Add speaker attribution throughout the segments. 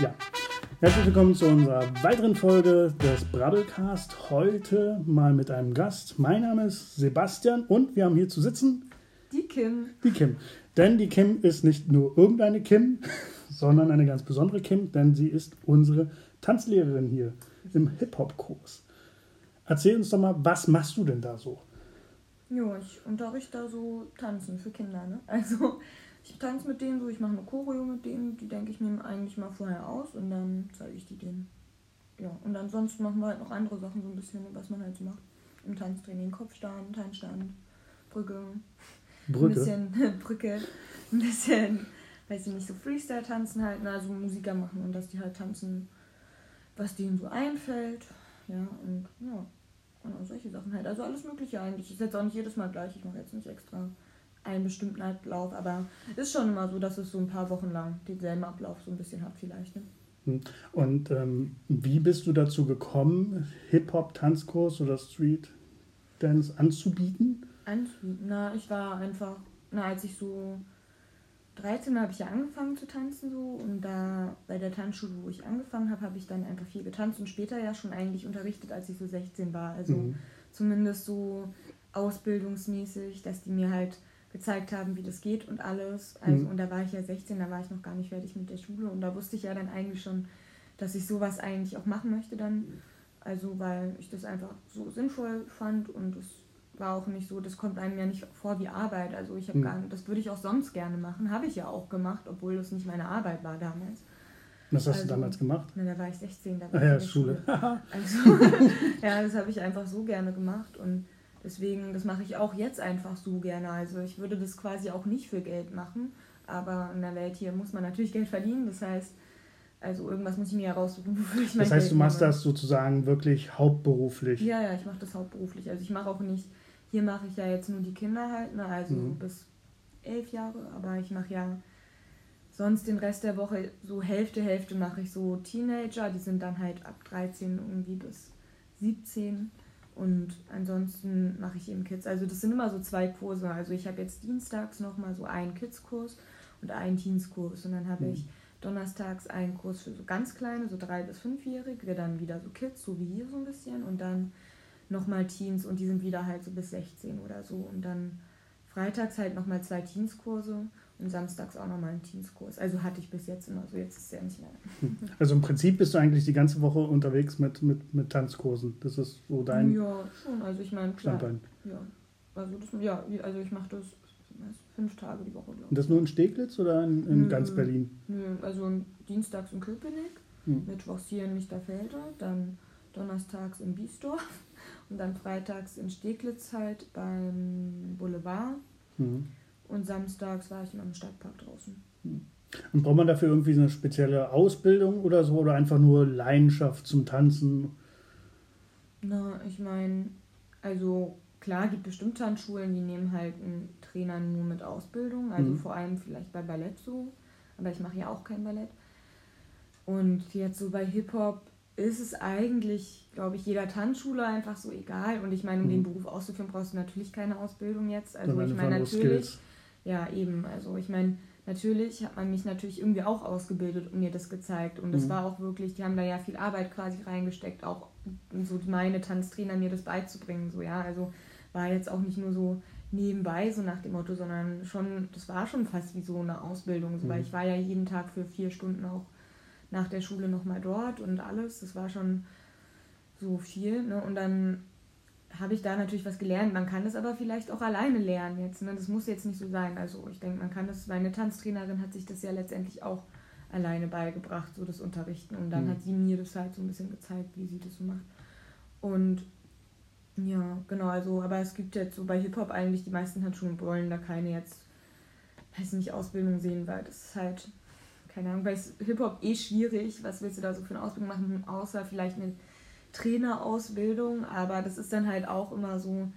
Speaker 1: Ja, herzlich willkommen zu unserer weiteren Folge des Brabbelcast. Heute mal mit einem Gast. Mein Name ist Sebastian und wir haben hier zu sitzen
Speaker 2: Die Kim.
Speaker 1: die Kim. Denn die Kim ist nicht nur irgendeine Kim, sondern eine ganz besondere Kim, denn sie ist unsere Tanzlehrerin hier im Hip-Hop-Kurs. Erzähl uns doch mal, was machst du denn da so?
Speaker 2: Ja, ich unterrichte da so Tanzen für Kinder, ne? Also ich tanze mit denen so, ich mache eine Choreo mit denen, die denke ich mir eigentlich mal vorher aus und dann zeige ich die denen. Ja, und ansonsten machen wir halt noch andere Sachen, so ein bisschen, was man halt so macht. Im Tanztraining, Kopfstand, Handstand, Brücke, ein
Speaker 1: Brücke.
Speaker 2: bisschen Brücke, ein bisschen, weiß ich nicht, so Freestyle tanzen halt, also Musiker machen und dass die halt tanzen, was denen so einfällt. Ja, und ja, genau, solche Sachen halt. Also alles Mögliche eigentlich. Ist jetzt auch nicht jedes Mal gleich. Ich mache jetzt nicht extra einen bestimmten Ablauf, aber ist schon immer so, dass es so ein paar Wochen lang denselben Ablauf so ein bisschen hat vielleicht. Ne?
Speaker 1: Und ähm, wie bist du dazu gekommen, Hip-Hop-Tanzkurs oder Street-Dance anzubieten?
Speaker 2: Anzubieten. Na, ich war einfach, na, als ich so 13 habe ich ja angefangen zu tanzen so und da bei der Tanzschule, wo ich angefangen habe, habe ich dann einfach viel getanzt und später ja schon eigentlich unterrichtet, als ich so 16 war. Also
Speaker 1: Mhm.
Speaker 2: zumindest so ausbildungsmäßig, dass die mir halt gezeigt haben, wie das geht und alles. Also,
Speaker 1: Mhm.
Speaker 2: Und da war ich ja 16, da war ich noch gar nicht fertig mit der Schule und da wusste ich ja dann eigentlich schon, dass ich sowas eigentlich auch machen möchte dann. Also weil ich das einfach so sinnvoll fand und es war auch nicht so, das kommt einem ja nicht vor wie Arbeit. Also ich habe
Speaker 1: Mhm.
Speaker 2: gar nicht, das würde ich auch sonst gerne machen, habe ich ja auch gemacht, obwohl das nicht meine Arbeit war damals.
Speaker 1: Was hast
Speaker 2: Also-
Speaker 1: du damals gemacht?
Speaker 2: Na, da war ich 16, da war
Speaker 1: Ah
Speaker 2: ich
Speaker 1: ja,
Speaker 2: der
Speaker 1: Schule.
Speaker 2: also, ja, das habe ich einfach so gerne gemacht und deswegen, das mache ich auch jetzt einfach so gerne. Also ich würde das quasi auch nicht für Geld machen, aber in der Welt hier muss man natürlich Geld verdienen. Das heißt, also irgendwas muss ich mir heraussuchen, wofür ich mein
Speaker 1: Das heißt,
Speaker 2: Geld
Speaker 1: du machst
Speaker 2: nehme.
Speaker 1: das sozusagen wirklich hauptberuflich.
Speaker 2: Ja, ja, ich mache das hauptberuflich. Also ich mache auch nicht, hier mache ich ja jetzt nur die Kinder halt, ne, also
Speaker 1: Mhm.
Speaker 2: bis elf Jahre, aber ich mache ja sonst den Rest der Woche so Hälfte, Hälfte mache ich so Teenager, die sind dann halt ab 13 irgendwie bis 17 und ansonsten mache ich eben Kids. Also das sind immer so zwei Kurse. Also ich habe jetzt dienstags nochmal so einen Kids-Kurs und einen Teens-Kurs und dann habe
Speaker 1: Mhm.
Speaker 2: ich donnerstags einen Kurs für so ganz kleine, so drei bis fünfjährige, dann wieder so Kids, so wie hier so ein bisschen und dann nochmal Teens und die sind wieder halt so bis 16 oder so und dann freitags halt nochmal zwei Teenskurse und samstags auch nochmal einen Teenskurs. Also hatte ich bis jetzt immer so, jetzt ist es ja nicht mehr.
Speaker 1: Also im Prinzip bist du eigentlich die ganze Woche unterwegs mit, mit, mit Tanzkursen. Das ist so dein
Speaker 2: ja, schon, also ich meine, klar.
Speaker 1: Standbein.
Speaker 2: Ja, also, das, ja, also ich mache das fünf Tage die Woche, glaube
Speaker 1: Und das nur in Steglitz oder in, in
Speaker 2: Nö.
Speaker 1: ganz Berlin?
Speaker 2: Nö, also dienstags in Köpenick,
Speaker 1: Hm.
Speaker 2: mittwochs hier in Lichterfelde, dann donnerstags in Biesdorf und dann freitags in Steglitz halt beim Boulevard
Speaker 1: Mhm.
Speaker 2: und samstags war ich immer im Stadtpark draußen.
Speaker 1: Und braucht man dafür irgendwie so eine spezielle Ausbildung oder so oder einfach nur Leidenschaft zum Tanzen?
Speaker 2: Na, ich meine, also klar gibt bestimmt Tanzschulen, die nehmen halt einen Trainer nur mit Ausbildung, also
Speaker 1: Mhm.
Speaker 2: vor allem vielleicht bei Ballett so, aber ich mache ja auch kein Ballett. Und jetzt so bei Hip-Hop ist es eigentlich, glaube ich, jeder Tanzschule einfach so egal. Und ich meine, um
Speaker 1: Mhm.
Speaker 2: den Beruf auszuführen, brauchst du natürlich keine Ausbildung jetzt. Also ich meine natürlich, ja eben, also ich meine, natürlich hat man mich natürlich irgendwie auch ausgebildet und mir das gezeigt. Und das
Speaker 1: Mhm.
Speaker 2: war auch wirklich, die haben da ja viel Arbeit quasi reingesteckt, auch so meine Tanztrainer mir das beizubringen. So, ja, also war jetzt auch nicht nur so nebenbei, so nach dem Motto, sondern schon, das war schon fast wie so eine Ausbildung. So, Weil
Speaker 1: Mhm.
Speaker 2: ich war ja jeden Tag für vier Stunden auch nach der Schule nochmal dort und alles. Das war schon so viel. Ne? Und dann habe ich da natürlich was gelernt. Man kann das aber vielleicht auch alleine lernen jetzt. Ne? Das muss jetzt nicht so sein. Also ich denke, man kann das, meine Tanztrainerin hat sich das ja letztendlich auch alleine beigebracht, so das Unterrichten. Und dann
Speaker 1: Mhm.
Speaker 2: hat sie mir das halt so ein bisschen gezeigt, wie sie das so macht. Und ja, genau, also, aber es gibt jetzt so bei Hip-Hop eigentlich, die meisten Tanzschulen wollen da keine jetzt, weiß nicht, Ausbildung sehen, weil das ist halt, keine Ahnung, weil es Hip-Hop eh schwierig, was willst du da so für eine Ausbildung machen, außer vielleicht eine Trainerausbildung, aber das ist dann halt auch immer so,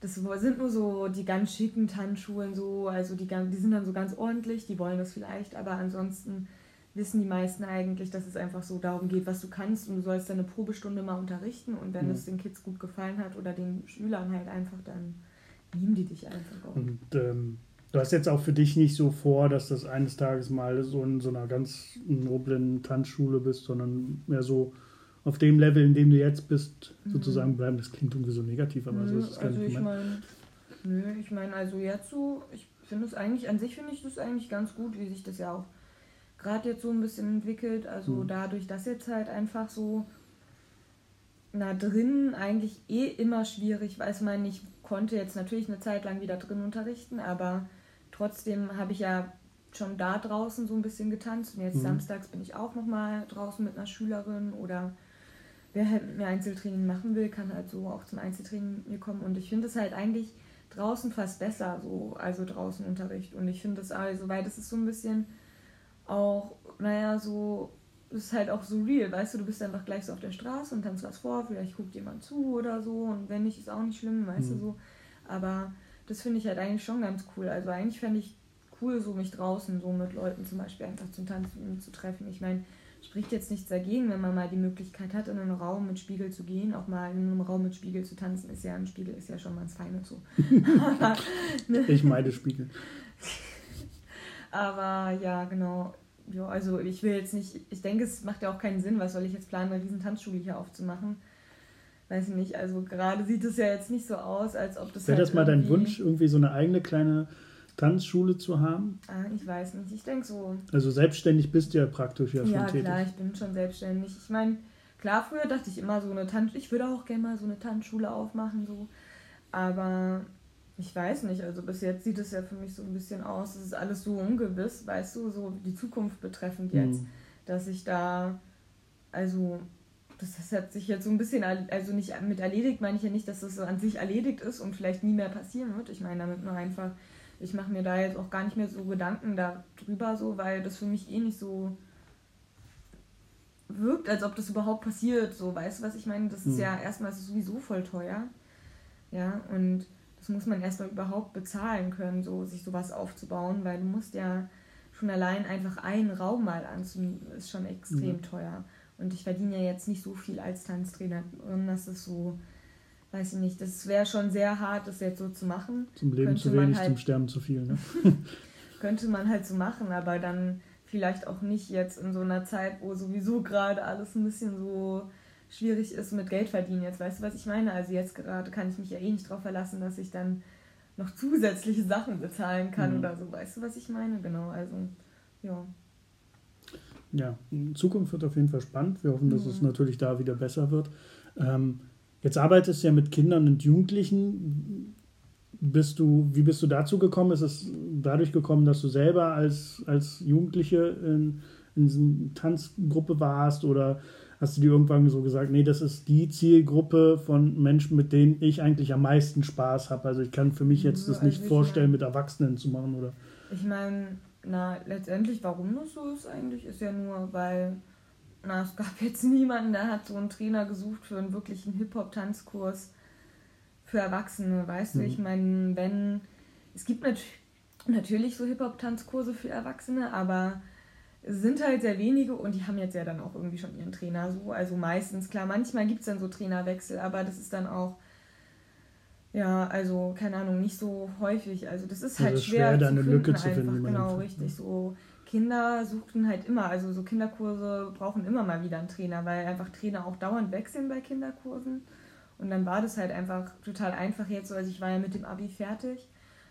Speaker 2: das sind nur so die ganz schicken Tanzschulen so, also die, die sind dann so ganz ordentlich, die wollen das vielleicht, aber ansonsten wissen die meisten eigentlich, dass es einfach so darum geht, was du kannst und du sollst deine Probestunde mal unterrichten und wenn mhm. es den Kids gut gefallen hat oder den Schülern halt einfach, dann nehmen die dich einfach
Speaker 1: auch. Und ähm, du hast jetzt auch für dich nicht so vor, dass das eines Tages mal so in so einer ganz noblen Tanzschule bist, sondern mehr so auf dem Level, in dem du jetzt bist, mhm. sozusagen bleiben. Das klingt irgendwie so negativ, aber
Speaker 2: nö,
Speaker 1: so ist es
Speaker 2: gar also nicht. Ich mein, nö, ich meine, also jetzt so, ich finde es eigentlich, an sich finde ich das eigentlich ganz gut, wie sich das ja auch gerade jetzt so ein bisschen entwickelt. Also mhm. dadurch, dass jetzt halt einfach so na drin eigentlich eh immer schwierig, weiß man, ich konnte jetzt natürlich eine Zeit lang wieder drin unterrichten, aber trotzdem habe ich ja schon da draußen so ein bisschen getanzt und jetzt mhm. samstags bin ich auch noch mal draußen mit einer Schülerin oder wer halt mit mir Einzeltraining machen will, kann halt so auch zum Einzeltraining mit mir kommen und ich finde es halt eigentlich draußen fast besser so, also draußen Unterricht und ich finde es also, weil das ist so ein bisschen auch, naja, so, ist halt auch so real, weißt du, du bist einfach gleich so auf der Straße und tanzt was vor, vielleicht guckt jemand zu oder so und wenn nicht, ist auch nicht schlimm, weißt mhm. du so. Aber das finde ich halt eigentlich schon ganz cool. Also eigentlich fände ich cool, so mich draußen so mit Leuten zum Beispiel einfach zum Tanzen zu treffen. Ich meine, spricht jetzt nichts dagegen, wenn man mal die Möglichkeit hat, in einen Raum mit Spiegel zu gehen. Auch mal in einem Raum mit Spiegel zu tanzen, ist ja ein Spiegel, ist ja schon mal ein Feines so.
Speaker 1: ne? Ich meide Spiegel.
Speaker 2: Aber ja, genau. Ja, also ich will jetzt nicht, ich denke, es macht ja auch keinen Sinn, was soll ich jetzt planen, eine riesen Tanzschule hier aufzumachen. Weiß ich nicht, also gerade sieht es ja jetzt nicht so aus, als ob das.
Speaker 1: Wäre halt das mal dein Wunsch, irgendwie so eine eigene kleine Tanzschule zu haben?
Speaker 2: Ah, ich weiß nicht, ich denke so.
Speaker 1: Also selbstständig bist du ja praktisch ja,
Speaker 2: schon ja, tätig. Ja, klar, ich bin schon selbstständig. Ich meine, klar, früher dachte ich immer so eine Tanzschule, ich würde auch gerne mal so eine Tanzschule aufmachen, so. Aber ich weiß nicht, also bis jetzt sieht es ja für mich so ein bisschen aus, es ist alles so ungewiss, weißt du, so die Zukunft betreffend jetzt, mhm. dass ich da, also das, das hat sich jetzt so ein bisschen, also nicht mit erledigt, meine ich ja nicht, dass das so an sich erledigt ist und vielleicht nie mehr passieren wird. Ich meine damit nur einfach, ich mache mir da jetzt auch gar nicht mehr so Gedanken darüber, so, weil das für mich eh nicht so wirkt, als ob das überhaupt passiert. So, weißt du, was ich meine? Das ist mhm. ja erstmal sowieso voll teuer. Ja, und das muss man erstmal überhaupt bezahlen können, so sich sowas aufzubauen, weil du musst ja schon allein einfach einen Raum mal anzumieten, ist schon extrem mhm. teuer. Und ich verdiene ja jetzt nicht so viel als Tanztrainer. Und das ist so, weiß ich nicht, das wäre schon sehr hart, das jetzt so zu machen.
Speaker 1: Zum Leben könnte zu wenig, halt, zum Sterben zu viel, ne?
Speaker 2: könnte man halt so machen, aber dann vielleicht auch nicht jetzt in so einer Zeit, wo sowieso gerade alles ein bisschen so schwierig ist mit Geld verdienen. Jetzt weißt du, was ich meine? Also jetzt gerade kann ich mich ja eh nicht darauf verlassen, dass ich dann noch zusätzliche Sachen bezahlen kann mhm. oder so. Weißt du, was ich meine? Genau, also ja.
Speaker 1: Ja, in Zukunft wird auf jeden Fall spannend. Wir hoffen, dass mhm. es natürlich da wieder besser wird. Ähm, jetzt arbeitest du ja mit Kindern und Jugendlichen. Bist du, wie bist du dazu gekommen? Ist es dadurch gekommen, dass du selber als, als Jugendliche in, in dieser Tanzgruppe warst oder hast du dir irgendwann so gesagt, nee, das ist die Zielgruppe von Menschen, mit denen ich eigentlich am meisten Spaß habe. Also ich kann für mich jetzt das nicht also vorstellen, mit Erwachsenen zu machen, oder?
Speaker 2: Ich meine, na, letztendlich, warum das so ist eigentlich, ist ja nur, weil, na, es gab jetzt niemanden, der hat so einen Trainer gesucht für einen wirklichen Hip-Hop-Tanzkurs für Erwachsene, weißt mhm. du? Ich meine, wenn, es gibt nat natürlich so Hip-Hop-Tanzkurse für Erwachsene, aber sind halt sehr wenige und die haben jetzt ja dann auch irgendwie schon ihren Trainer so. Also meistens, klar, manchmal gibt es dann so Trainerwechsel, aber das ist dann auch, ja, also keine Ahnung, nicht so häufig. Also das ist halt also schwer, schwer da eine Lücke zu finden. Einfach. Genau, richtig. So Kinder suchten halt immer, also so Kinderkurse brauchen immer mal wieder einen Trainer, weil einfach Trainer auch dauernd wechseln bei Kinderkursen. Und dann war das halt einfach total einfach jetzt so. Also ich war ja mit dem Abi fertig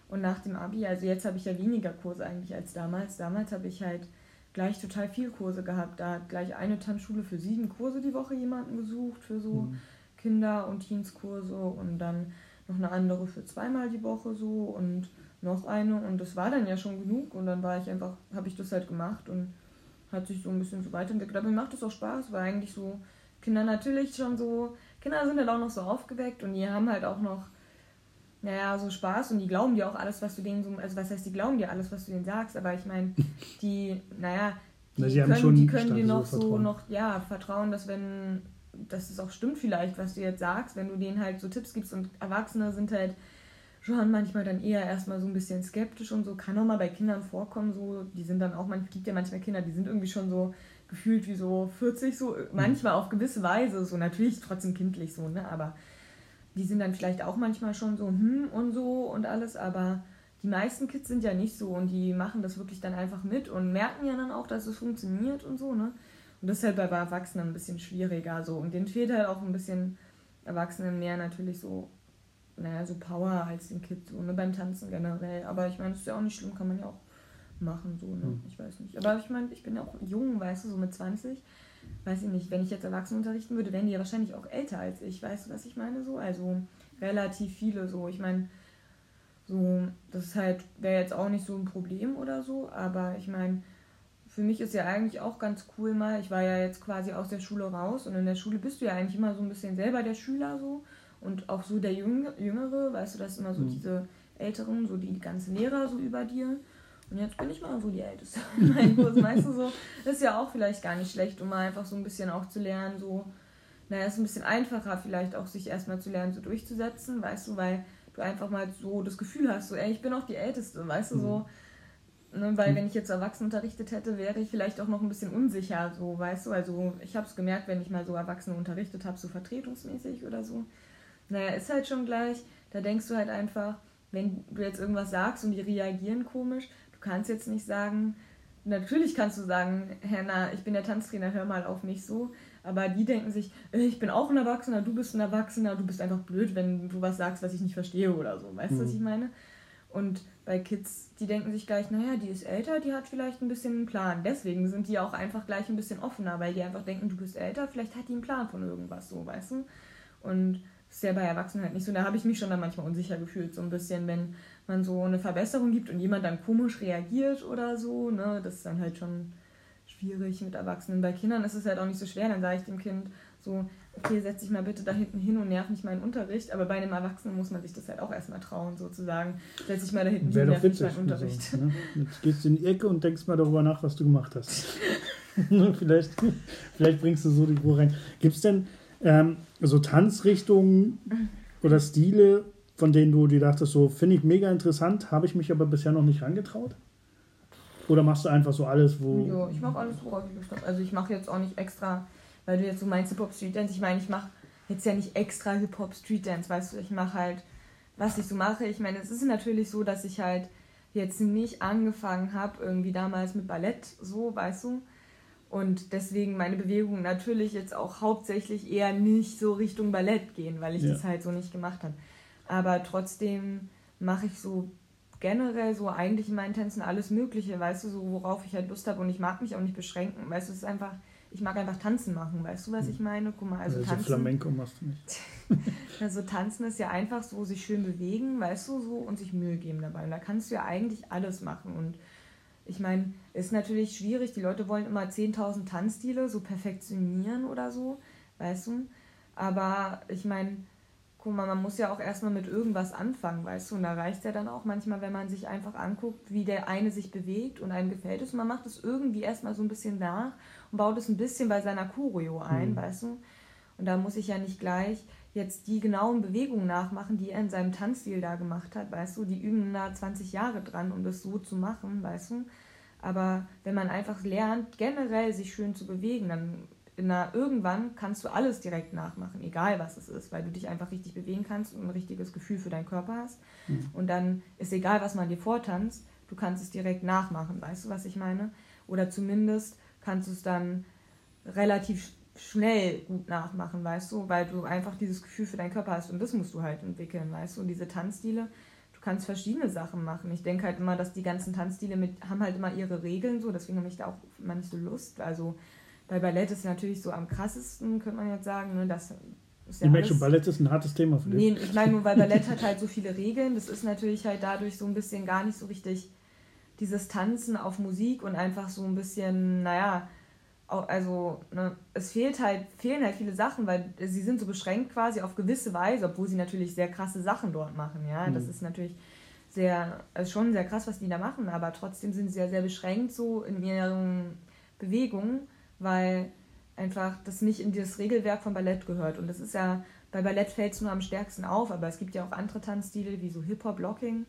Speaker 2: und nach dem Abi, also jetzt habe ich ja weniger Kurse eigentlich als damals. Damals habe ich halt gleich total viel Kurse gehabt. Da hat gleich eine Tanzschule für sieben Kurse die Woche jemanden gesucht, für so mhm. Kinder- und Teenskurse und dann noch eine andere für zweimal die Woche so und noch eine und das war dann ja schon genug und dann war ich einfach, habe ich das halt gemacht und hat sich so ein bisschen so weiterentwickelt. Aber mir macht das auch Spaß, weil eigentlich so Kinder natürlich schon so, Kinder sind halt auch noch so aufgeweckt und die haben halt auch noch naja, so Spaß und die glauben dir auch alles, was du denen so, also was heißt, die glauben dir alles, was du denen sagst, aber ich meine, die, naja, die Na, können, die können dir noch so vertrauen. noch, ja, vertrauen, dass wenn, dass es auch stimmt vielleicht, was du jetzt sagst, wenn du denen halt so Tipps gibst und Erwachsene sind halt schon manchmal dann eher erstmal so ein bisschen skeptisch und so. Kann auch mal bei Kindern vorkommen, so, die sind dann auch, man gibt ja manchmal Kinder, die sind irgendwie schon so gefühlt wie so 40, so manchmal auf gewisse Weise, so natürlich trotzdem kindlich so, ne? Aber die sind dann vielleicht auch manchmal schon so, hm und so und alles, aber die meisten Kids sind ja nicht so und die machen das wirklich dann einfach mit und merken ja dann auch, dass es funktioniert und so, ne? Und das ist halt bei Erwachsenen ein bisschen schwieriger so. Und denen fehlt halt auch ein bisschen Erwachsenen mehr natürlich so, naja, so Power als den Kids, so, ne? Beim Tanzen generell. Aber ich meine, das ist ja auch nicht schlimm, kann man ja auch machen, so, ne? Hm. Ich weiß nicht. Aber ich meine, ich bin ja auch jung, weißt du, so mit 20. Weiß ich nicht, wenn ich jetzt Erwachsene unterrichten würde, wären die ja wahrscheinlich auch älter als ich. Weißt du, was ich meine? So, also relativ viele so. Ich meine, so, das ist halt, wäre jetzt auch nicht so ein Problem oder so, aber ich meine, für mich ist ja eigentlich auch ganz cool mal, ich war ja jetzt quasi aus der Schule raus und in der Schule bist du ja eigentlich immer so ein bisschen selber der Schüler so und auch so der Jüngere, weißt du, das ist immer so mhm. diese Älteren, so die ganzen Lehrer so über dir. Und jetzt bin ich mal so die Älteste in meinem Kurs. Meinst du so, das ist ja auch vielleicht gar nicht schlecht, um mal einfach so ein bisschen auch zu lernen, so, naja, ist ein bisschen einfacher vielleicht auch sich erstmal zu lernen, so durchzusetzen, weißt du, weil du einfach mal so das Gefühl hast, so, ey, ich bin auch die Älteste, weißt du, so. Mhm. Ne, weil mhm. wenn ich jetzt Erwachsene unterrichtet hätte, wäre ich vielleicht auch noch ein bisschen unsicher, so, weißt du, also ich habe es gemerkt, wenn ich mal so Erwachsene unterrichtet habe, so vertretungsmäßig oder so. Naja, ist halt schon gleich, da denkst du halt einfach, wenn du jetzt irgendwas sagst und die reagieren komisch, du kannst jetzt nicht sagen, natürlich kannst du sagen, Hannah, ich bin der Tanztrainer, hör mal auf mich so, aber die denken sich, äh, ich bin auch ein Erwachsener, du bist ein Erwachsener, du bist einfach blöd, wenn du was sagst, was ich nicht verstehe oder so. Weißt du, mhm. was ich meine? Und bei Kids, die denken sich gleich, naja, die ist älter, die hat vielleicht ein bisschen einen Plan. Deswegen sind die auch einfach gleich ein bisschen offener, weil die einfach denken, du bist älter, vielleicht hat die einen Plan von irgendwas, so, weißt du? Und das ist ja bei Erwachsenen halt nicht so. Da habe ich mich schon dann manchmal unsicher gefühlt, so ein bisschen, wenn man so eine Verbesserung gibt und jemand dann komisch reagiert oder so, ne? Das ist dann halt schon schwierig mit Erwachsenen. Bei Kindern ist es halt auch nicht so schwer. Dann sage ich dem Kind so, okay, setz dich mal bitte da hinten hin und nerv nicht meinen Unterricht. Aber bei einem Erwachsenen muss man sich das halt auch erstmal trauen, sozusagen. Setz dich mal da hinten hin und nerv nicht meinen Unterricht.
Speaker 1: So, ne? Jetzt gehst du in die Ecke und denkst mal darüber nach, was du gemacht hast. vielleicht, vielleicht bringst du so die Ruhe rein. Gibt es denn ähm, so Tanzrichtungen oder Stile, von denen du dir dachtest, so finde ich mega interessant, habe ich mich aber bisher noch nicht rangetraut? Oder machst du einfach so alles, wo.
Speaker 2: Ja, ich mache alles, worauf ich Lust habe. Also ich mache jetzt auch nicht extra, weil du jetzt so meinst Hip-Hop Street Dance. Ich meine, ich mache jetzt ja nicht extra Hip-Hop Street Dance, weißt du, ich mache halt, was ich so mache. Ich meine, es ist natürlich so, dass ich halt jetzt nicht angefangen habe, irgendwie damals mit Ballett, so, weißt du. Und deswegen meine Bewegungen natürlich jetzt auch hauptsächlich eher nicht so Richtung Ballett gehen, weil ich ja. das halt so nicht gemacht habe. Aber trotzdem mache ich so generell so eigentlich in meinen Tänzen alles Mögliche, weißt du, so worauf ich halt Lust habe und ich mag mich auch nicht beschränken, weißt du, es ist einfach, ich mag einfach tanzen machen, weißt du, was hm. ich meine? Guck mal, also, also tanzen. Flamenco machst du nicht. also tanzen ist ja einfach so, sich schön bewegen, weißt du, so und sich Mühe geben dabei. Und da kannst du ja eigentlich alles machen und ich meine, ist natürlich schwierig, die Leute wollen immer 10.000 Tanzstile so perfektionieren oder so, weißt du, aber ich meine, guck mal, man muss ja auch erstmal mit irgendwas anfangen, weißt du? Und da reicht es ja dann auch manchmal, wenn man sich einfach anguckt, wie der eine sich bewegt und einem gefällt es. Und man macht es irgendwie erstmal so ein bisschen nach und baut es ein bisschen bei seiner Choreo ein, mhm. weißt du? Und da muss ich ja nicht gleich jetzt die genauen Bewegungen nachmachen, die er in seinem Tanzstil da gemacht hat, weißt du? Die üben da 20 Jahre dran, um das so zu machen, weißt du? Aber wenn man einfach lernt, generell sich schön zu bewegen, dann na, irgendwann kannst du alles direkt nachmachen, egal was es ist, weil du dich einfach richtig bewegen kannst und ein richtiges Gefühl für deinen Körper hast. Mhm. Und dann ist egal, was man dir vortanzt, du kannst es direkt nachmachen, weißt du, was ich meine? Oder zumindest kannst du es dann relativ schnell gut nachmachen, weißt du, weil du einfach dieses Gefühl für deinen Körper hast und das musst du halt entwickeln, weißt du, und diese Tanzstile, du kannst verschiedene Sachen machen. Ich denke halt immer, dass die ganzen Tanzstile mit, haben halt immer ihre Regeln so, deswegen habe ich da auch immer nicht so Lust, also bei Ballett ist natürlich so am krassesten, könnte man jetzt sagen. Ne? Das
Speaker 1: ist ja ich merke schon, Ballett ist ein hartes Thema
Speaker 2: für dich. Nee, ich meine nur, weil Ballett hat halt so viele Regeln. Das ist natürlich halt dadurch so ein bisschen gar nicht so richtig dieses Tanzen auf Musik und einfach so ein bisschen, naja, also ne, es fehlt halt, fehlen halt viele Sachen, weil sie sind so beschränkt quasi auf gewisse Weise, obwohl sie natürlich sehr krasse Sachen dort machen, ja. Mhm. Das ist natürlich sehr, also schon sehr krass, was die da machen, aber trotzdem sind sie ja sehr beschränkt so in ihren Bewegungen weil einfach das nicht in das Regelwerk von Ballett gehört. Und das ist ja, bei Ballett fällt es nur am stärksten auf, aber es gibt ja auch andere Tanzstile wie so Hip-Hop-Locking.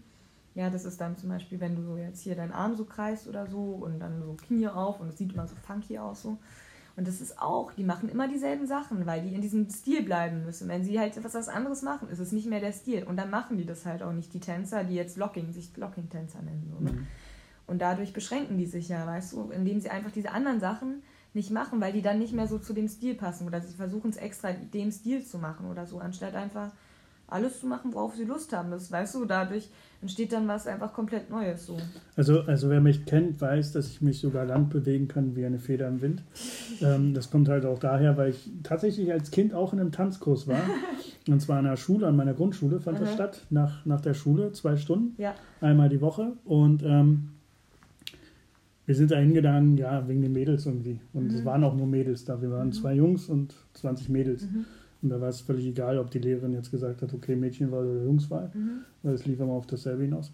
Speaker 2: Ja, das ist dann zum Beispiel, wenn du so jetzt hier deinen Arm so kreist oder so und dann so Knie auf und es sieht immer so funky aus so. Und das ist auch, die machen immer dieselben Sachen, weil die in diesem Stil bleiben müssen. Wenn sie halt etwas anderes machen, ist es nicht mehr der Stil. Und dann machen die das halt auch nicht, die Tänzer, die jetzt Locking, sich Locking-Tänzer nennen. So, ne? mhm. Und dadurch beschränken die sich ja, weißt du, indem sie einfach diese anderen Sachen nicht machen, weil die dann nicht mehr so zu dem Stil passen. Oder sie versuchen es extra dem Stil zu machen oder so, anstatt einfach alles zu machen, worauf sie Lust haben. Das weißt du, dadurch entsteht dann was einfach komplett Neues so.
Speaker 1: Also, also wer mich kennt, weiß, dass ich mich sogar land bewegen kann wie eine Feder im Wind. ähm, das kommt halt auch daher, weil ich tatsächlich als Kind auch in einem Tanzkurs war. Und zwar an der Schule, an meiner Grundschule fand das statt, nach, nach der Schule, zwei Stunden, ja. einmal die Woche. Und ähm, wir sind da hingegangen, ja, wegen den Mädels irgendwie. Und mhm. es waren auch nur Mädels da. Wir waren mhm. zwei Jungs und 20 Mädels. Mhm. Und da war es völlig egal, ob die Lehrerin jetzt gesagt hat, okay, Mädchenwahl oder Jungswahl, mhm. weil es lief immer auf dasselbe hinaus.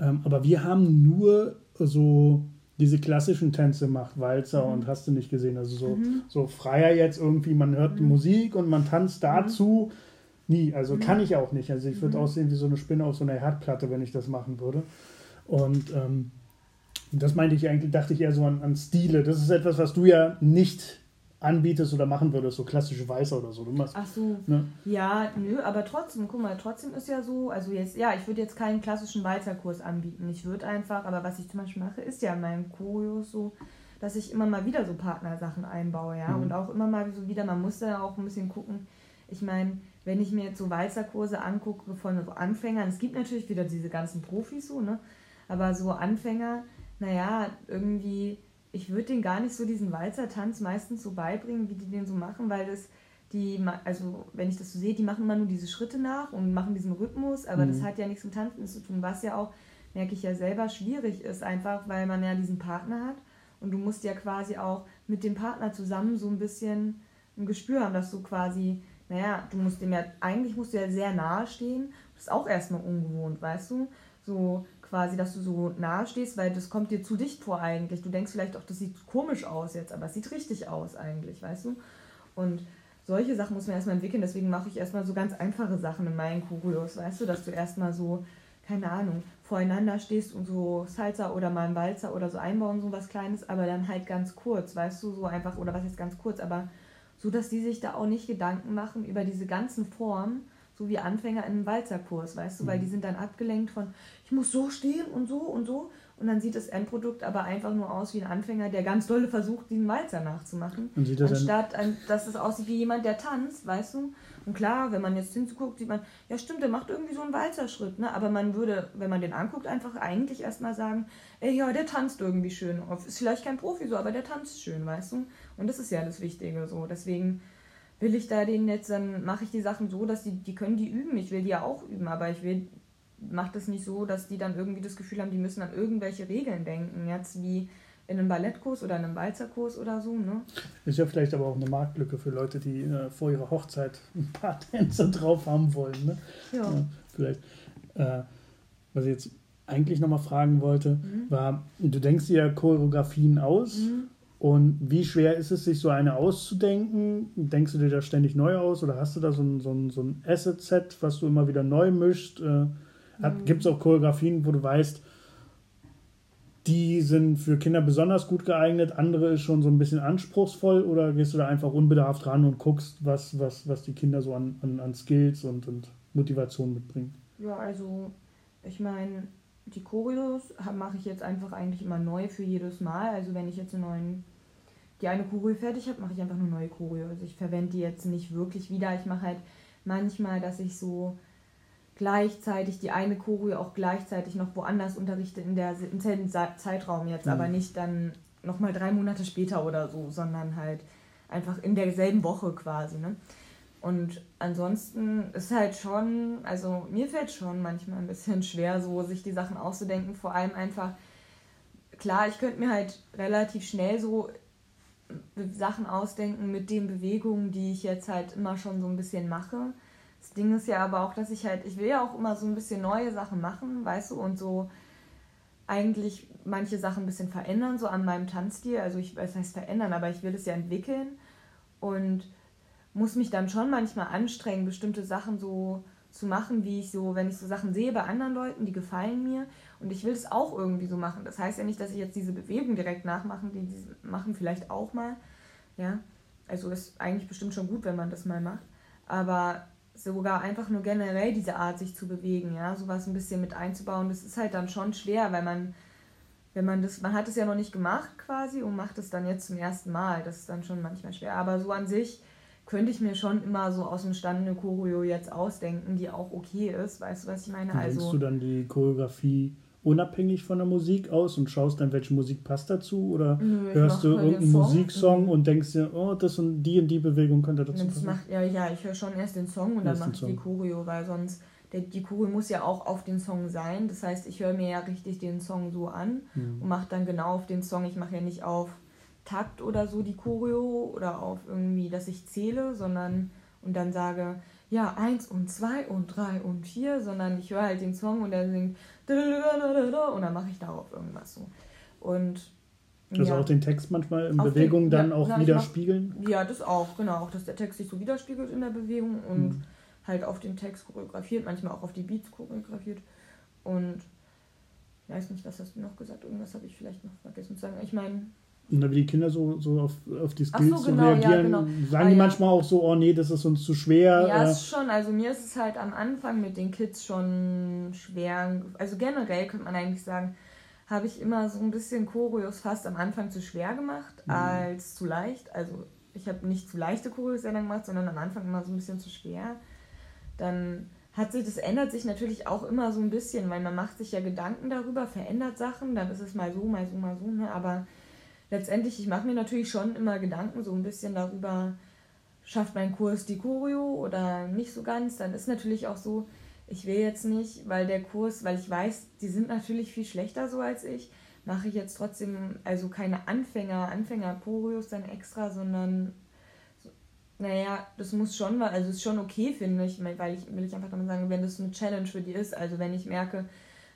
Speaker 1: Ähm, aber wir haben nur so diese klassischen Tänze gemacht, Walzer mhm. und hast du nicht gesehen. Also so, mhm. so freier jetzt irgendwie, man hört mhm. Musik und man tanzt dazu. Nie, also kann ich auch nicht. Also ich würde aussehen wie so eine Spinne auf so einer Herdplatte, wenn ich das machen würde. Und ähm, das meinte ich eigentlich, dachte ich eher so an, an Stile. Das ist etwas, was du ja nicht anbietest oder machen würdest, so klassische Weißer oder so. Du machst,
Speaker 2: Ach so. Ne? Ja, nö, aber trotzdem, guck mal, trotzdem ist ja so, also jetzt, ja, ich würde jetzt keinen klassischen Walzerkurs anbieten. Ich würde einfach, aber was ich zum Beispiel mache, ist ja in meinem Choreos so, dass ich immer mal wieder so Partnersachen einbaue, ja. Mhm. Und auch immer mal so wieder, man muss da auch ein bisschen gucken. Ich meine, wenn ich mir jetzt so Walzerkurse angucke von Anfängern, es gibt natürlich wieder diese ganzen Profis so, ne? Aber so Anfänger, naja, irgendwie ich würde denen gar nicht so diesen Walzertanz meistens so beibringen, wie die den so machen, weil das die, also wenn ich das so sehe, die machen immer nur diese Schritte nach und machen diesen Rhythmus, aber mhm. das hat ja nichts mit Tanzen zu tun, was ja auch, merke ich ja selber, schwierig ist, einfach weil man ja diesen Partner hat und du musst ja quasi auch mit dem Partner zusammen so ein bisschen ein Gespür haben, dass du quasi, naja, du musst dem ja, eigentlich musst du ja sehr nahe stehen, das ist auch erstmal ungewohnt, weißt du, so quasi, dass du so nahe stehst, weil das kommt dir zu dicht vor eigentlich. Du denkst vielleicht auch, das sieht komisch aus jetzt, aber es sieht richtig aus eigentlich, weißt du? Und solche Sachen muss man erstmal entwickeln, deswegen mache ich erstmal so ganz einfache Sachen in meinen Kurios, weißt du, dass du erstmal so, keine Ahnung, voreinander stehst und so Salsa oder mal einen Walzer oder so einbauen, so was Kleines, aber dann halt ganz kurz, weißt du, so einfach, oder was ist ganz kurz, aber so, dass die sich da auch nicht Gedanken machen über diese ganzen Formen, so wie Anfänger in einem Walzerkurs, weißt du, weil die mhm. sind dann abgelenkt von, ich muss so stehen und so und so. Und dann sieht das Endprodukt aber einfach nur aus wie ein Anfänger, der ganz dolle versucht, diesen Walzer nachzumachen. Und sieht das Anstatt, ein, dass es aussieht wie jemand, der tanzt, weißt du? Und klar, wenn man jetzt hinzuguckt, sieht man, ja stimmt, der macht irgendwie so einen Walzerschritt, ne? Aber man würde, wenn man den anguckt, einfach eigentlich erstmal sagen, ey, ja, der tanzt irgendwie schön. Ist vielleicht kein Profi so, aber der tanzt schön, weißt du? Und das ist ja das Wichtige so. Deswegen will ich da den jetzt, dann mache ich die Sachen so, dass die, die können die üben. Ich will die ja auch üben, aber ich will, mache das nicht so, dass die dann irgendwie das Gefühl haben, die müssen an irgendwelche Regeln denken. Jetzt wie in einem Ballettkurs oder einem Walzerkurs oder so. Ne?
Speaker 1: Ist ja vielleicht aber auch eine Marktlücke für Leute, die äh, vor ihrer Hochzeit ein paar Tänze drauf haben wollen. Ne? Ja. ja vielleicht. Äh, was ich jetzt eigentlich nochmal fragen wollte, mhm. war, du denkst dir ja Choreografien aus. Mhm. Und wie schwer ist es, sich so eine auszudenken? Denkst du dir da ständig neu aus oder hast du da so ein, so ein, so ein Asset-Set, was du immer wieder neu mischt? Äh, mhm. Gibt es auch Choreografien, wo du weißt, die sind für Kinder besonders gut geeignet, andere ist schon so ein bisschen anspruchsvoll oder gehst du da einfach unbedarft ran und guckst, was, was, was die Kinder so an, an, an Skills und, und Motivation mitbringen?
Speaker 2: Ja, also ich meine, die Choreos mache ich jetzt einfach eigentlich immer neu für jedes Mal. Also wenn ich jetzt einen neuen die eine Choreo fertig habe, mache ich einfach eine neue Choreo. Also ich verwende die jetzt nicht wirklich wieder. Ich mache halt manchmal, dass ich so gleichzeitig die eine Choreo auch gleichzeitig noch woanders unterrichte in der im selben Zeitraum jetzt, mhm. aber nicht dann nochmal drei Monate später oder so, sondern halt einfach in derselben Woche quasi. Ne? Und ansonsten ist halt schon, also mir fällt schon manchmal ein bisschen schwer, so sich die Sachen auszudenken. Vor allem einfach, klar, ich könnte mir halt relativ schnell so Sachen ausdenken mit den Bewegungen, die ich jetzt halt immer schon so ein bisschen mache. Das Ding ist ja aber auch, dass ich halt, ich will ja auch immer so ein bisschen neue Sachen machen, weißt du, und so eigentlich manche Sachen ein bisschen verändern, so an meinem Tanzstil. Also ich, was heißt verändern, aber ich will es ja entwickeln. und muss mich dann schon manchmal anstrengen, bestimmte Sachen so zu machen, wie ich so, wenn ich so Sachen sehe bei anderen Leuten, die gefallen mir und ich will es auch irgendwie so machen. Das heißt ja nicht, dass ich jetzt diese Bewegung direkt nachmachen, die, die machen vielleicht auch mal, ja. Also ist eigentlich bestimmt schon gut, wenn man das mal macht, aber sogar einfach nur generell diese Art, sich zu bewegen, ja, sowas ein bisschen mit einzubauen, das ist halt dann schon schwer, weil man, wenn man das, man hat es ja noch nicht gemacht quasi und macht es dann jetzt zum ersten Mal, das ist dann schon manchmal schwer, aber so an sich könnte ich mir schon immer so aus dem Stand eine Choreo jetzt ausdenken, die auch okay ist. Weißt du, was ich meine?
Speaker 1: Also du dann die Choreografie unabhängig von der Musik aus und schaust dann, welche Musik passt dazu? Oder Nö, hörst du irgendeinen Musiksong mhm. und denkst dir, oh, das und die und die Bewegung könnte dazu
Speaker 2: das passen? Macht, ja, ja, ich höre schon erst den Song und dann mache ich die Choreo, weil sonst, der, die Choreo muss ja auch auf den Song sein. Das heißt, ich höre mir ja richtig den Song so an mhm. und mache dann genau auf den Song. Ich mache ja nicht auf Takt oder so die Choreo oder auf irgendwie, dass ich zähle, sondern und dann sage, ja, eins und zwei und drei und vier, sondern ich höre halt den Song und er singt und dann mache ich darauf irgendwas so. Und
Speaker 1: also ja. auch den Text manchmal in Bewegung den, dann ja, auch na, widerspiegeln?
Speaker 2: Mach, ja, das auch, genau. Auch, dass der Text sich so widerspiegelt in der Bewegung und mhm. halt auf den Text choreografiert, manchmal auch auf die Beats choreografiert. Und ich weiß nicht, was hast du noch gesagt? Irgendwas habe ich vielleicht noch vergessen zu sagen. Ich meine,
Speaker 1: und wie die Kinder so, so auf, auf die Skills so, genau, reagieren, ja, genau. sagen ah, die manchmal auch so, oh nee, das ist uns zu schwer.
Speaker 2: Ja, äh. ist schon, also mir ist es halt am Anfang mit den Kids schon schwer. Also generell könnte man eigentlich sagen, habe ich immer so ein bisschen Choreos fast am Anfang zu schwer gemacht mhm. als zu leicht. Also ich habe nicht zu leichte Choreos sehr gemacht, sondern am Anfang immer so ein bisschen zu schwer. Dann hat sich, das ändert sich natürlich auch immer so ein bisschen, weil man macht sich ja Gedanken darüber, verändert Sachen, dann ist es mal so, mal so, mal so, ne? aber letztendlich, ich mache mir natürlich schon immer Gedanken so ein bisschen darüber, schafft mein Kurs die Choreo oder nicht so ganz. Dann ist natürlich auch so, ich will jetzt nicht, weil der Kurs, weil ich weiß, die sind natürlich viel schlechter so als ich, mache ich jetzt trotzdem also keine Anfänger, Anfänger-Choreos dann extra, sondern naja, das muss schon, also ist schon okay, finde ich, weil ich will ich einfach damit sagen, wenn das eine Challenge für die ist, also wenn ich merke,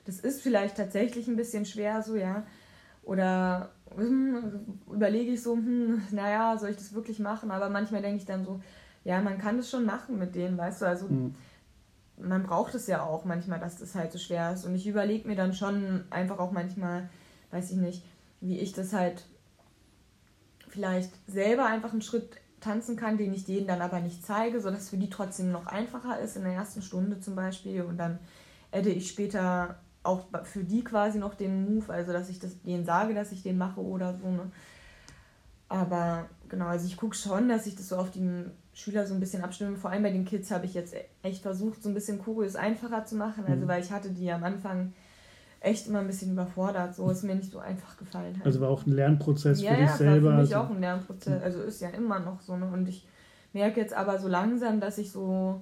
Speaker 2: das ist vielleicht tatsächlich ein bisschen schwer so, ja, oder überlege ich so, hm, naja, soll ich das wirklich machen? Aber manchmal denke ich dann so, ja, man kann das schon machen mit denen, weißt du, also mhm. man braucht es ja auch manchmal, dass das halt so schwer ist. Und ich überlege mir dann schon einfach auch manchmal, weiß ich nicht, wie ich das halt vielleicht selber einfach einen Schritt tanzen kann, den ich denen dann aber nicht zeige, sodass es für die trotzdem noch einfacher ist in der ersten Stunde zum Beispiel. Und dann adde ich später auch für die quasi noch den Move, also dass ich das denen sage, dass ich den mache oder so. Ne? Aber genau, also ich gucke schon, dass ich das so auf die Schüler so ein bisschen abstimme. Vor allem bei den Kids habe ich jetzt echt versucht, so ein bisschen Choreos einfacher zu machen. Also mhm. weil ich hatte die am Anfang echt immer ein bisschen überfordert. So ist mir nicht so einfach gefallen.
Speaker 1: Halt. Also war auch ein Lernprozess
Speaker 2: ja, für dich ja, selber. Ja, für mich also auch ein Lernprozess. Also ist ja immer noch so. Ne? Und ich merke jetzt aber so langsam, dass ich so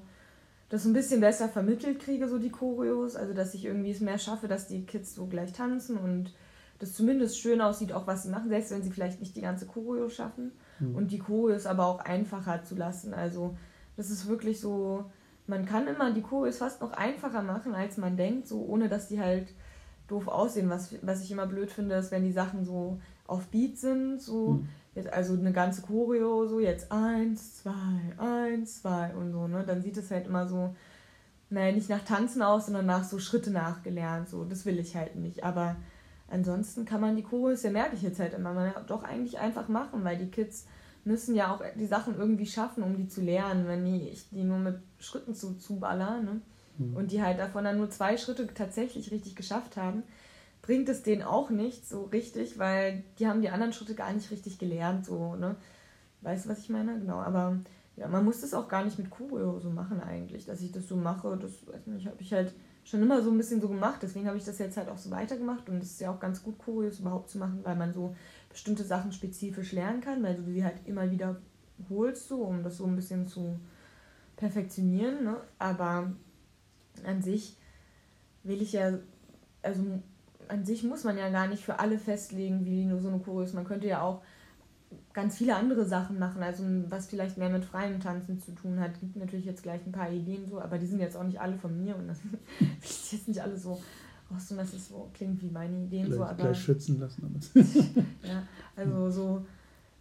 Speaker 2: das ein bisschen besser vermittelt kriege, so die Choreos. Also, dass ich irgendwie es mehr schaffe, dass die Kids so gleich tanzen und das zumindest schön aussieht, auch was sie machen, selbst wenn sie vielleicht nicht die ganze Choreo schaffen. Mhm. Und die Choreos aber auch einfacher zu lassen. Also, das ist wirklich so, man kann immer die Choreos fast noch einfacher machen, als man denkt, so ohne dass die halt doof aussehen. Was, was ich immer blöd finde, ist, wenn die Sachen so auf Beat sind, so. Mhm jetzt also eine ganze Choreo, so jetzt eins, zwei, eins, zwei und so, ne? Dann sieht es halt immer so, naja, nicht nach Tanzen aus, sondern nach so Schritte nachgelernt, so, das will ich halt nicht. Aber ansonsten kann man die Choreos, ja merke ich jetzt halt immer, man doch eigentlich einfach machen, weil die Kids müssen ja auch die Sachen irgendwie schaffen, um die zu lernen, wenn die, ich die nur mit Schritten zu, zuballer, ne? Mhm. Und die halt davon dann nur zwei Schritte tatsächlich richtig geschafft haben, bringt es denen auch nicht so richtig, weil die haben die anderen Schritte gar nicht richtig gelernt, so, ne? Weißt du, was ich meine? Genau, aber ja, man muss das auch gar nicht mit Choreo so machen eigentlich, dass ich das so mache, das weiß nicht, habe ich halt schon immer so ein bisschen so gemacht, deswegen habe ich das jetzt halt auch so weitergemacht und es ist ja auch ganz gut, Choreos überhaupt zu machen, weil man so bestimmte Sachen spezifisch lernen kann, weil du die halt immer wieder holst, so, um das so ein bisschen zu perfektionieren, ne? aber an sich will ich ja, also an sich muss man ja gar nicht für alle festlegen, wie nur so eine Choreo ist. Man könnte ja auch ganz viele andere Sachen machen, also was vielleicht mehr mit freiem Tanzen zu tun hat. Gibt natürlich jetzt gleich ein paar Ideen so, aber die sind jetzt auch nicht alle von mir und das ich jetzt nicht alle so raus dass es so klingt wie meine Ideen
Speaker 1: gleich,
Speaker 2: so. Aber,
Speaker 1: gleich schützen lassen
Speaker 2: ja, also so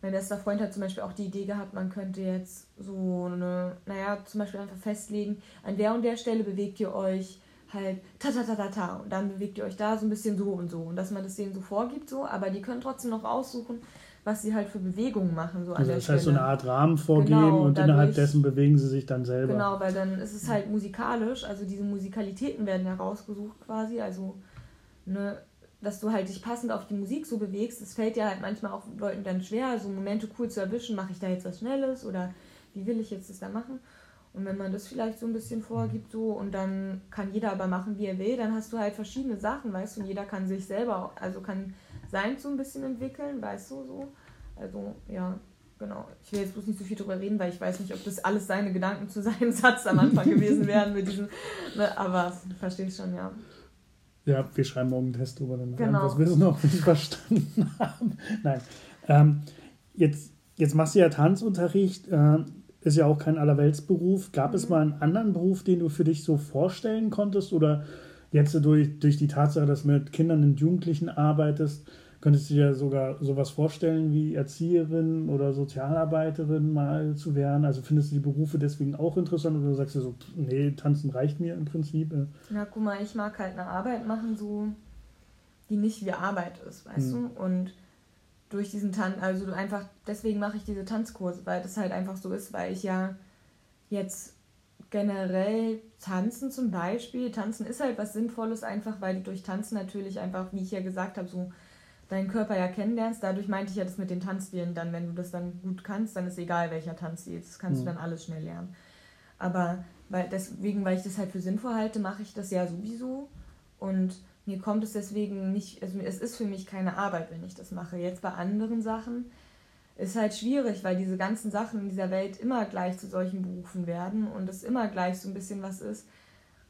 Speaker 2: mein bester Freund hat zum Beispiel auch die Idee gehabt, man könnte jetzt so eine, naja, zum Beispiel einfach festlegen, an der und der Stelle bewegt ihr euch halt ta ta ta ta ta und dann bewegt ihr euch da so ein bisschen so und so und dass man das denen so vorgibt so, aber die können trotzdem noch aussuchen, was sie halt für Bewegungen machen. So
Speaker 1: also das heißt, Stelle. so eine Art Rahmen vorgeben genau, und dadurch, innerhalb dessen bewegen sie sich dann selber.
Speaker 2: Genau, weil dann ist es halt musikalisch, also diese Musikalitäten werden herausgesucht quasi, also ne, dass du halt dich passend auf die Musik so bewegst. Es fällt ja halt manchmal auch Leuten dann schwer, so Momente cool zu erwischen, mache ich da jetzt was Schnelles oder wie will ich jetzt das da machen? Und wenn man das vielleicht so ein bisschen vorgibt, so und dann kann jeder aber machen, wie er will, dann hast du halt verschiedene Sachen, weißt du, und jeder kann sich selber, also kann sein so ein bisschen entwickeln, weißt du, so. Also, ja, genau. Ich will jetzt bloß nicht so viel drüber reden, weil ich weiß nicht, ob das alles seine Gedanken zu seinem Satz am Anfang gewesen wären mit diesem, ne, aber verstehe ich schon, ja.
Speaker 1: Ja, wir schreiben morgen einen Test drüber, dann genau. was wir noch nicht verstanden haben. Nein. Ähm, jetzt, jetzt machst du ja Tanzunterricht, äh, ist ja auch kein Allerweltsberuf. Gab mhm. es mal einen anderen Beruf, den du für dich so vorstellen konntest? Oder jetzt durch, durch die Tatsache, dass du mit Kindern und Jugendlichen arbeitest, Könntest du dir sogar sowas vorstellen wie Erzieherin oder Sozialarbeiterin mal zu werden? Also findest du die Berufe deswegen auch interessant oder sagst du so, nee, tanzen reicht mir im Prinzip?
Speaker 2: Na, guck mal, ich mag halt eine Arbeit machen, so, die nicht wie Arbeit ist, weißt hm. du? Und durch diesen Tanz, also einfach, deswegen mache ich diese Tanzkurse, weil das halt einfach so ist, weil ich ja jetzt generell tanzen zum Beispiel, tanzen ist halt was Sinnvolles einfach, weil du durch Tanzen natürlich einfach, wie ich ja gesagt habe, so deinen Körper ja kennenlernst. Dadurch meinte ich ja das mit den Tanzstilen dann, wenn du das dann gut kannst, dann ist egal, welcher Tanzstil. Das kannst mhm. du dann alles schnell lernen. Aber weil deswegen, weil ich das halt für sinnvoll halte, mache ich das ja sowieso. Und mir kommt es deswegen nicht, also es ist für mich keine Arbeit, wenn ich das mache. Jetzt bei anderen Sachen ist halt schwierig, weil diese ganzen Sachen in dieser Welt immer gleich zu solchen Berufen werden und es immer gleich so ein bisschen was ist,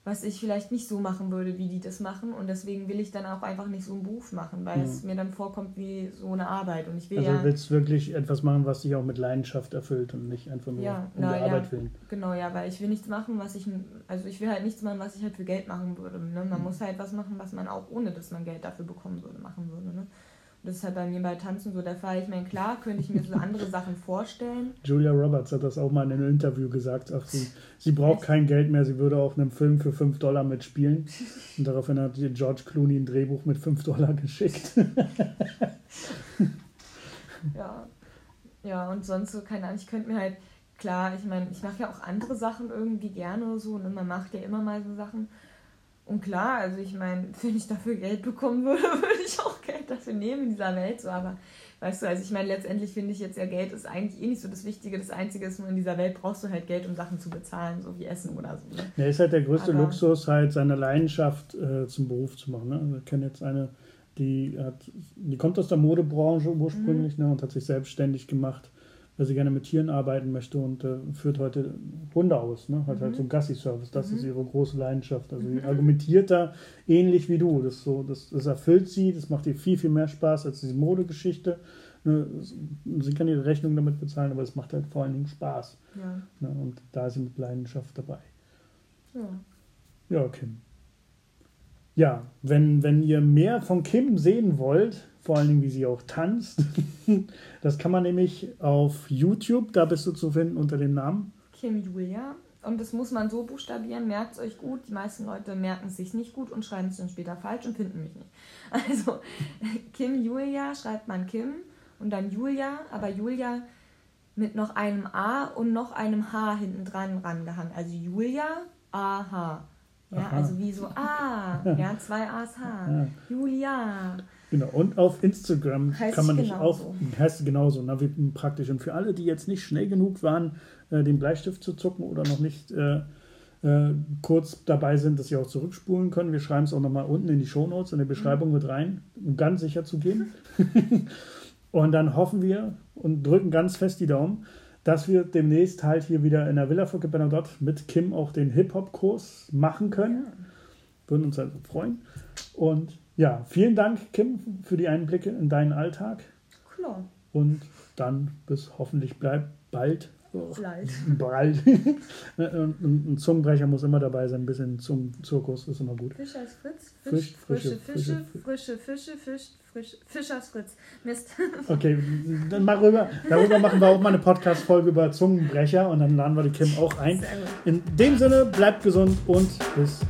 Speaker 2: was ich vielleicht nicht so machen würde, wie die das machen. Und deswegen will ich dann auch einfach nicht so einen Beruf machen, weil mhm. es mir dann vorkommt wie so eine Arbeit. Und ich will
Speaker 1: also ja, willst du wirklich etwas machen, was dich auch mit Leidenschaft erfüllt und nicht einfach nur
Speaker 2: ja,
Speaker 1: um na, der
Speaker 2: ja, Arbeit willen. Genau, ja, weil ich will nichts machen, was ich, also ich will halt nichts machen, was ich halt für Geld machen würde. Ne? Man mhm. muss halt was machen, was man auch ohne, dass man Geld dafür bekommen würde, machen würde. Ne? Das ist halt bei mir bei Tanzen so der Fall. Ich meine, klar könnte ich mir so andere Sachen vorstellen.
Speaker 1: Julia Roberts hat das auch mal in einem Interview gesagt. Ach, sie, sie braucht kein Geld mehr, sie würde auch einem Film für 5 Dollar mitspielen. Und daraufhin hat George Clooney ein Drehbuch mit 5 Dollar geschickt.
Speaker 2: ja. Ja, und sonst so, keine Ahnung, ich könnte mir halt, klar, ich meine, ich mache ja auch andere Sachen irgendwie gerne so und man macht ja immer mal so Sachen. Und klar, also ich meine, wenn ich dafür Geld bekommen würde, würde ich auch Geld dafür nehmen in dieser Welt. So, aber weißt du, also ich meine, letztendlich finde ich jetzt ja, Geld ist eigentlich eh nicht so das Wichtige. Das Einzige ist nur in dieser Welt brauchst du halt Geld, um Sachen zu bezahlen, so wie Essen oder so. Ne?
Speaker 1: Ja, ist halt der größte aber, Luxus, halt seine Leidenschaft äh, zum Beruf zu machen. Ne? Also ich kenne jetzt eine, die hat, die kommt aus der Modebranche ursprünglich mhm. ne, und hat sich selbstständig gemacht weil sie gerne mit Tieren arbeiten möchte und äh, führt heute Hunde aus. Ne? Hat halt mhm. halt so einen Gassi-Service. Das mhm. ist ihre große Leidenschaft. Also sie mhm. argumentiert da ähnlich wie du. Das, so, das, das erfüllt sie, das macht ihr viel, viel mehr Spaß als diese Modegeschichte. Ne? Sie kann ihre Rechnung damit bezahlen, aber es macht halt vor allen Dingen Spaß. Ja. Ne? Und da ist sie mit Leidenschaft dabei. Ja. Ja, Kim. Ja, wenn, wenn ihr mehr von Kim sehen wollt, vor allen Dingen, wie sie auch tanzt. Das kann man nämlich auf YouTube, da bist du zu finden unter dem Namen.
Speaker 2: Kim Julia. Und das muss man so buchstabieren, merkt es euch gut. Die meisten Leute merken es sich nicht gut und schreiben es dann später falsch und finden mich nicht. Also Kim Julia schreibt man Kim und dann Julia, aber Julia mit noch einem A und noch einem H hinten dran rangehangen. Also Julia, A-H. Ja, Aha. also wie so A, ja, zwei A's H. Ja. Julia.
Speaker 1: Genau, und auf Instagram heißt kann man dich auch, heißt genauso, na, wie praktisch. Und für alle, die jetzt nicht schnell genug waren, äh, den Bleistift zu zucken oder noch nicht äh, äh, kurz dabei sind, dass sie auch zurückspulen können, wir schreiben es auch nochmal unten in die Shownotes, in die Beschreibung mhm. mit rein, um ganz sicher zu gehen. und dann hoffen wir und drücken ganz fest die Daumen, dass wir demnächst halt hier wieder in der Villa für Bernadette mit Kim auch den Hip-Hop-Kurs machen können. Ja. Würden uns also freuen. Und ja, vielen Dank, Kim, für die Einblicke in deinen Alltag. Klar. Und dann bis hoffentlich bald
Speaker 2: Bald.
Speaker 1: Bald. ein, ein Zungenbrecher muss immer dabei sein, ein bisschen zum Zirkus ist immer gut.
Speaker 2: Fisch als Fritz,
Speaker 1: Fisch,
Speaker 2: Fisch, frische
Speaker 1: frische,
Speaker 2: Fische, frische Fische, Fisch, frisch, Fisch als Fritz. Mist.
Speaker 1: Okay, dann mal rüber. Darüber machen wir auch mal eine Podcast-Folge über Zungenbrecher und dann laden wir die Kim auch ein. In dem Sinne, bleibt gesund und bis